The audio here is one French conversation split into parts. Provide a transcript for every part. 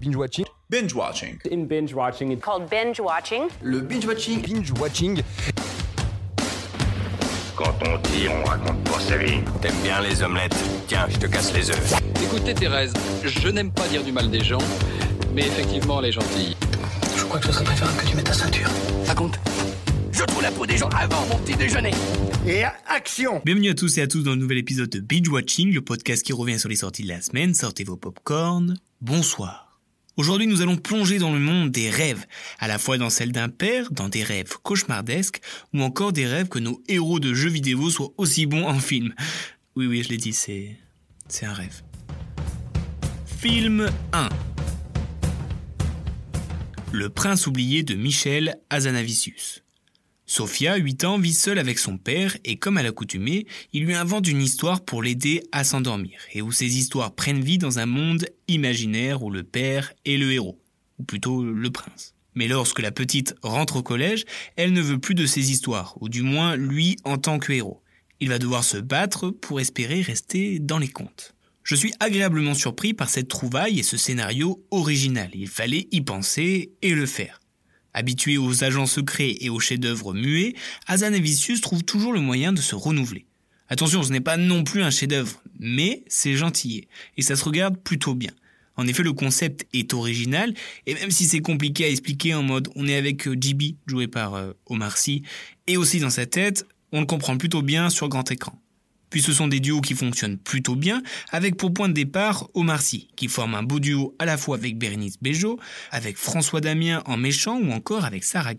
Binge watching. Binge watching. In binge watching, it's called binge watching. Le binge watching. Binge watching. Quand on tire, on raconte pas sa vie. T'aimes bien les omelettes? Tiens, je te casse les œufs. Écoutez Thérèse, je n'aime pas dire du mal des gens, mais effectivement elle est gentille. Je crois que ce serait préférable que tu mettes ta ceinture. Raconte. Je trouve la peau des gens avant mon petit déjeuner. Et action Bienvenue à tous et à tous dans un nouvel épisode de Binge Watching, le podcast qui revient sur les sorties de la semaine. Sortez vos popcorns. Bonsoir. Aujourd'hui, nous allons plonger dans le monde des rêves, à la fois dans celle d'un père, dans des rêves cauchemardesques, ou encore des rêves que nos héros de jeux vidéo soient aussi bons en film. Oui, oui, je l'ai dit, c'est... c'est un rêve. Film 1 Le prince oublié de Michel Azanavicius. Sophia, 8 ans, vit seule avec son père et comme à l'accoutumée, il lui invente une histoire pour l'aider à s'endormir et où ces histoires prennent vie dans un monde imaginaire où le père est le héros, ou plutôt le prince. Mais lorsque la petite rentre au collège, elle ne veut plus de ces histoires, ou du moins lui en tant que héros. Il va devoir se battre pour espérer rester dans les contes. Je suis agréablement surpris par cette trouvaille et ce scénario original. Il fallait y penser et le faire. Habitué aux agents secrets et aux chefs-d'œuvre muets, Azanavicius trouve toujours le moyen de se renouveler. Attention, ce n'est pas non plus un chef-d'œuvre, mais c'est gentil et ça se regarde plutôt bien. En effet, le concept est original, et même si c'est compliqué à expliquer en mode on est avec GB, joué par euh, Omar Sy, et aussi dans sa tête, on le comprend plutôt bien sur grand écran. Puis ce sont des duos qui fonctionnent plutôt bien, avec pour point de départ Omar Sy, qui forme un beau duo à la fois avec Bérénice Bejo, avec François Damien en méchant ou encore avec Sarah.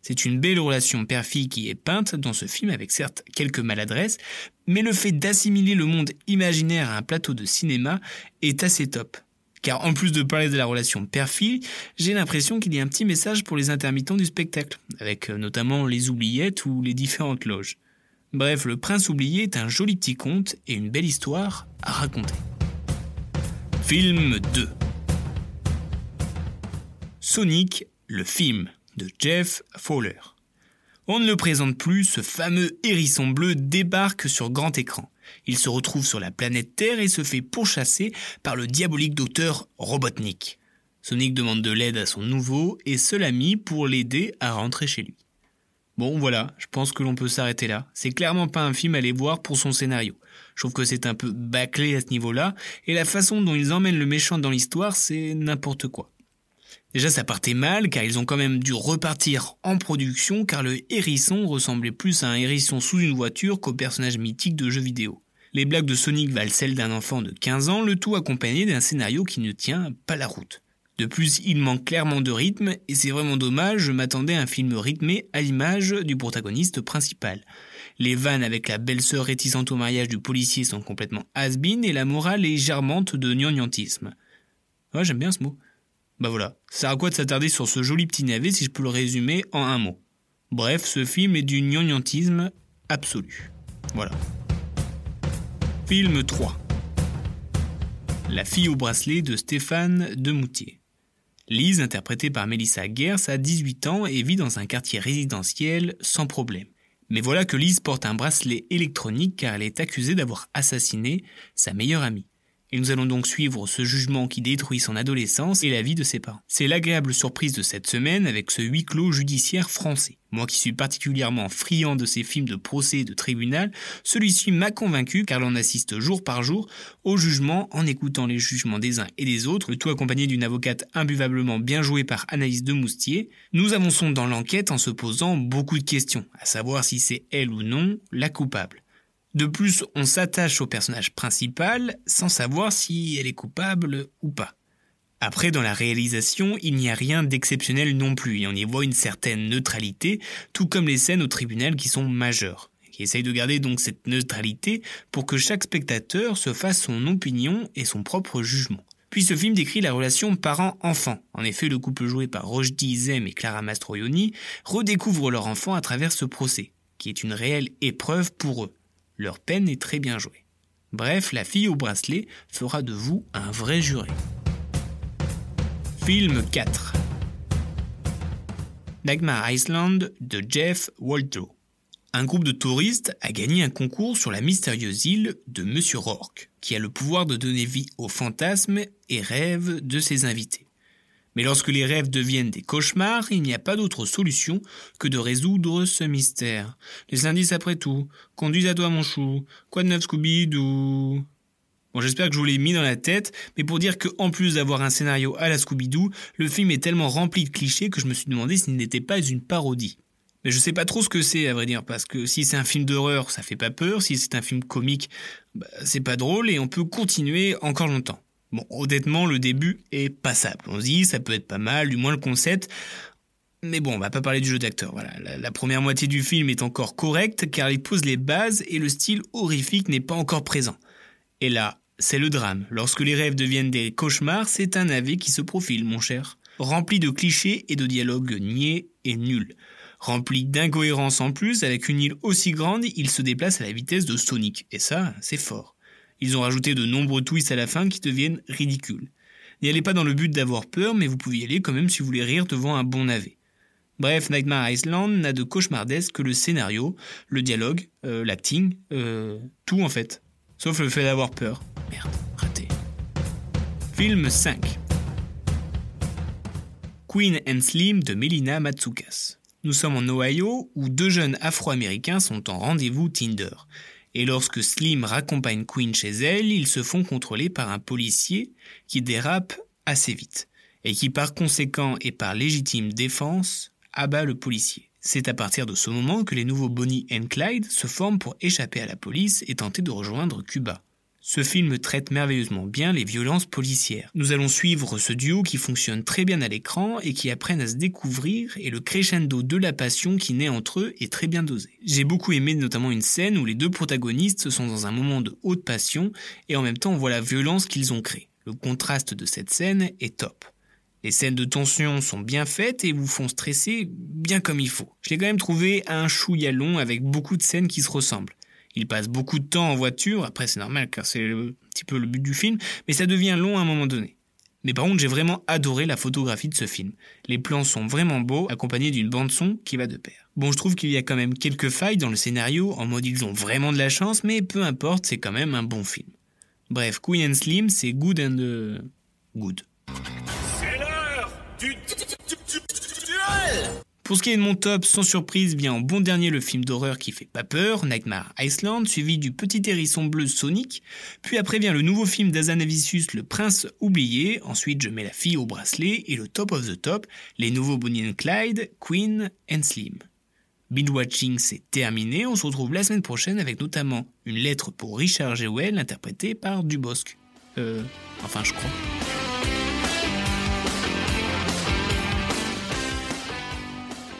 C'est une belle relation père-fille qui est peinte dans ce film avec certes quelques maladresses, mais le fait d'assimiler le monde imaginaire à un plateau de cinéma est assez top. Car en plus de parler de la relation père-fille, j'ai l'impression qu'il y a un petit message pour les intermittents du spectacle, avec euh, notamment les oubliettes ou les différentes loges. Bref, Le Prince oublié est un joli petit conte et une belle histoire à raconter. Film 2 Sonic, le film de Jeff Fowler. On ne le présente plus, ce fameux hérisson bleu débarque sur grand écran. Il se retrouve sur la planète Terre et se fait pourchasser par le diabolique docteur Robotnik. Sonic demande de l'aide à son nouveau et seul ami pour l'aider à rentrer chez lui. Bon voilà, je pense que l'on peut s'arrêter là. C'est clairement pas un film à aller voir pour son scénario. Je trouve que c'est un peu bâclé à ce niveau-là, et la façon dont ils emmènent le méchant dans l'histoire, c'est n'importe quoi. Déjà ça partait mal, car ils ont quand même dû repartir en production, car le hérisson ressemblait plus à un hérisson sous une voiture qu'au personnage mythique de jeux vidéo. Les blagues de Sonic valent celles d'un enfant de 15 ans, le tout accompagné d'un scénario qui ne tient pas la route. De plus, il manque clairement de rythme, et c'est vraiment dommage, je m'attendais à un film rythmé à l'image du protagoniste principal. Les vannes avec la belle-sœur réticente au mariage du policier sont complètement has et la morale est germante de gnangnantisme. Ouais, j'aime bien ce mot. Bah voilà, ça à quoi de s'attarder sur ce joli petit navet si je peux le résumer en un mot. Bref, ce film est du gnangnantisme absolu. Voilà. Film 3 La fille au bracelet de Stéphane Demoutier. Lise, interprétée par Melissa Gers, a 18 ans et vit dans un quartier résidentiel sans problème. Mais voilà que Lise porte un bracelet électronique car elle est accusée d'avoir assassiné sa meilleure amie. Et nous allons donc suivre ce jugement qui détruit son adolescence et la vie de ses parents. C'est l'agréable surprise de cette semaine avec ce huis clos judiciaire français. Moi qui suis particulièrement friand de ces films de procès et de tribunal, celui-ci m'a convaincu car l'on assiste jour par jour au jugement en écoutant les jugements des uns et des autres, le tout accompagné d'une avocate imbuvablement bien jouée par Anaïs de Moustier. Nous avançons dans l'enquête en se posant beaucoup de questions, à savoir si c'est elle ou non la coupable. De plus, on s'attache au personnage principal sans savoir si elle est coupable ou pas. Après, dans la réalisation, il n'y a rien d'exceptionnel non plus, et on y voit une certaine neutralité, tout comme les scènes au tribunal qui sont majeures, qui essayent de garder donc cette neutralité pour que chaque spectateur se fasse son opinion et son propre jugement. Puis ce film décrit la relation parent-enfant. En effet, le couple joué par Rochdi Zem et Clara Mastroianni redécouvre leur enfant à travers ce procès, qui est une réelle épreuve pour eux. Leur peine est très bien jouée. Bref, la fille au bracelet fera de vous un vrai juré. Film 4 Dagmar Island de Jeff Waldo. Un groupe de touristes a gagné un concours sur la mystérieuse île de Monsieur Rourke, qui a le pouvoir de donner vie aux fantasmes et rêves de ses invités. Mais lorsque les rêves deviennent des cauchemars, il n'y a pas d'autre solution que de résoudre ce mystère. Les indices après tout. Conduis à toi mon chou. Quoi de neuf Scooby-Doo? Bon, j'espère que je vous l'ai mis dans la tête, mais pour dire que en plus d'avoir un scénario à la Scooby-Doo, le film est tellement rempli de clichés que je me suis demandé s'il n'était pas une parodie. Mais je sais pas trop ce que c'est, à vrai dire, parce que si c'est un film d'horreur, ça fait pas peur, si c'est un film comique, bah, c'est pas drôle, et on peut continuer encore longtemps. Bon, honnêtement, le début est passable. On se dit, ça peut être pas mal, du moins le concept. Mais bon, on va pas parler du jeu d'acteur. Voilà, la, première moitié du film est encore correcte car il pose les bases et le style horrifique n'est pas encore présent. Et là, c'est le drame. Lorsque les rêves deviennent des cauchemars, c'est un AV qui se profile, mon cher. Rempli de clichés et de dialogues niais et nuls. Rempli d'incohérences en plus, avec une île aussi grande, il se déplace à la vitesse de Sonic. Et ça, c'est fort. Ils ont rajouté de nombreux twists à la fin qui deviennent ridicules. N'y allez pas dans le but d'avoir peur, mais vous pouvez y aller quand même si vous voulez rire devant un bon navet. Bref, Nightmare Island n'a de cauchemardesque que le scénario, le dialogue, euh, l'acting, euh, tout en fait. Sauf le fait d'avoir peur. Merde, raté. Film 5 Queen and Slim de Melina Matsoukas. Nous sommes en Ohio où deux jeunes afro-américains sont en rendez-vous Tinder et lorsque Slim raccompagne Queen chez elle, ils se font contrôler par un policier qui dérape assez vite, et qui par conséquent et par légitime défense abat le policier. C'est à partir de ce moment que les nouveaux Bonnie et Clyde se forment pour échapper à la police et tenter de rejoindre Cuba. Ce film traite merveilleusement bien les violences policières. Nous allons suivre ce duo qui fonctionne très bien à l'écran et qui apprennent à se découvrir et le crescendo de la passion qui naît entre eux est très bien dosé. J'ai beaucoup aimé notamment une scène où les deux protagonistes sont dans un moment de haute passion et en même temps on voit la violence qu'ils ont créée. Le contraste de cette scène est top. Les scènes de tension sont bien faites et vous font stresser bien comme il faut. Je l'ai quand même trouvé un chouïa long avec beaucoup de scènes qui se ressemblent. Il passe beaucoup de temps en voiture, après c'est normal car c'est un petit peu le but du film, mais ça devient long à un moment donné. Mais par contre, j'ai vraiment adoré la photographie de ce film. Les plans sont vraiment beaux, accompagnés d'une bande-son qui va de pair. Bon, je trouve qu'il y a quand même quelques failles dans le scénario, en mode ils ont vraiment de la chance, mais peu importe, c'est quand même un bon film. Bref, Queen and Slim, c'est good and... Uh, good. Pour ce qui est de mon top, sans surprise, vient en bon dernier le film d'horreur qui fait pas peur, Nightmare Iceland, suivi du petit hérisson bleu Sonic, puis après vient le nouveau film d'Azanavicius, Le Prince oublié, ensuite je mets la fille au bracelet, et le top of the top, les nouveaux Bonnie and Clyde, Queen and Slim. Binge Watching, c'est terminé, on se retrouve la semaine prochaine avec notamment une lettre pour Richard Jewell interprétée par Dubosc. Euh, enfin je crois.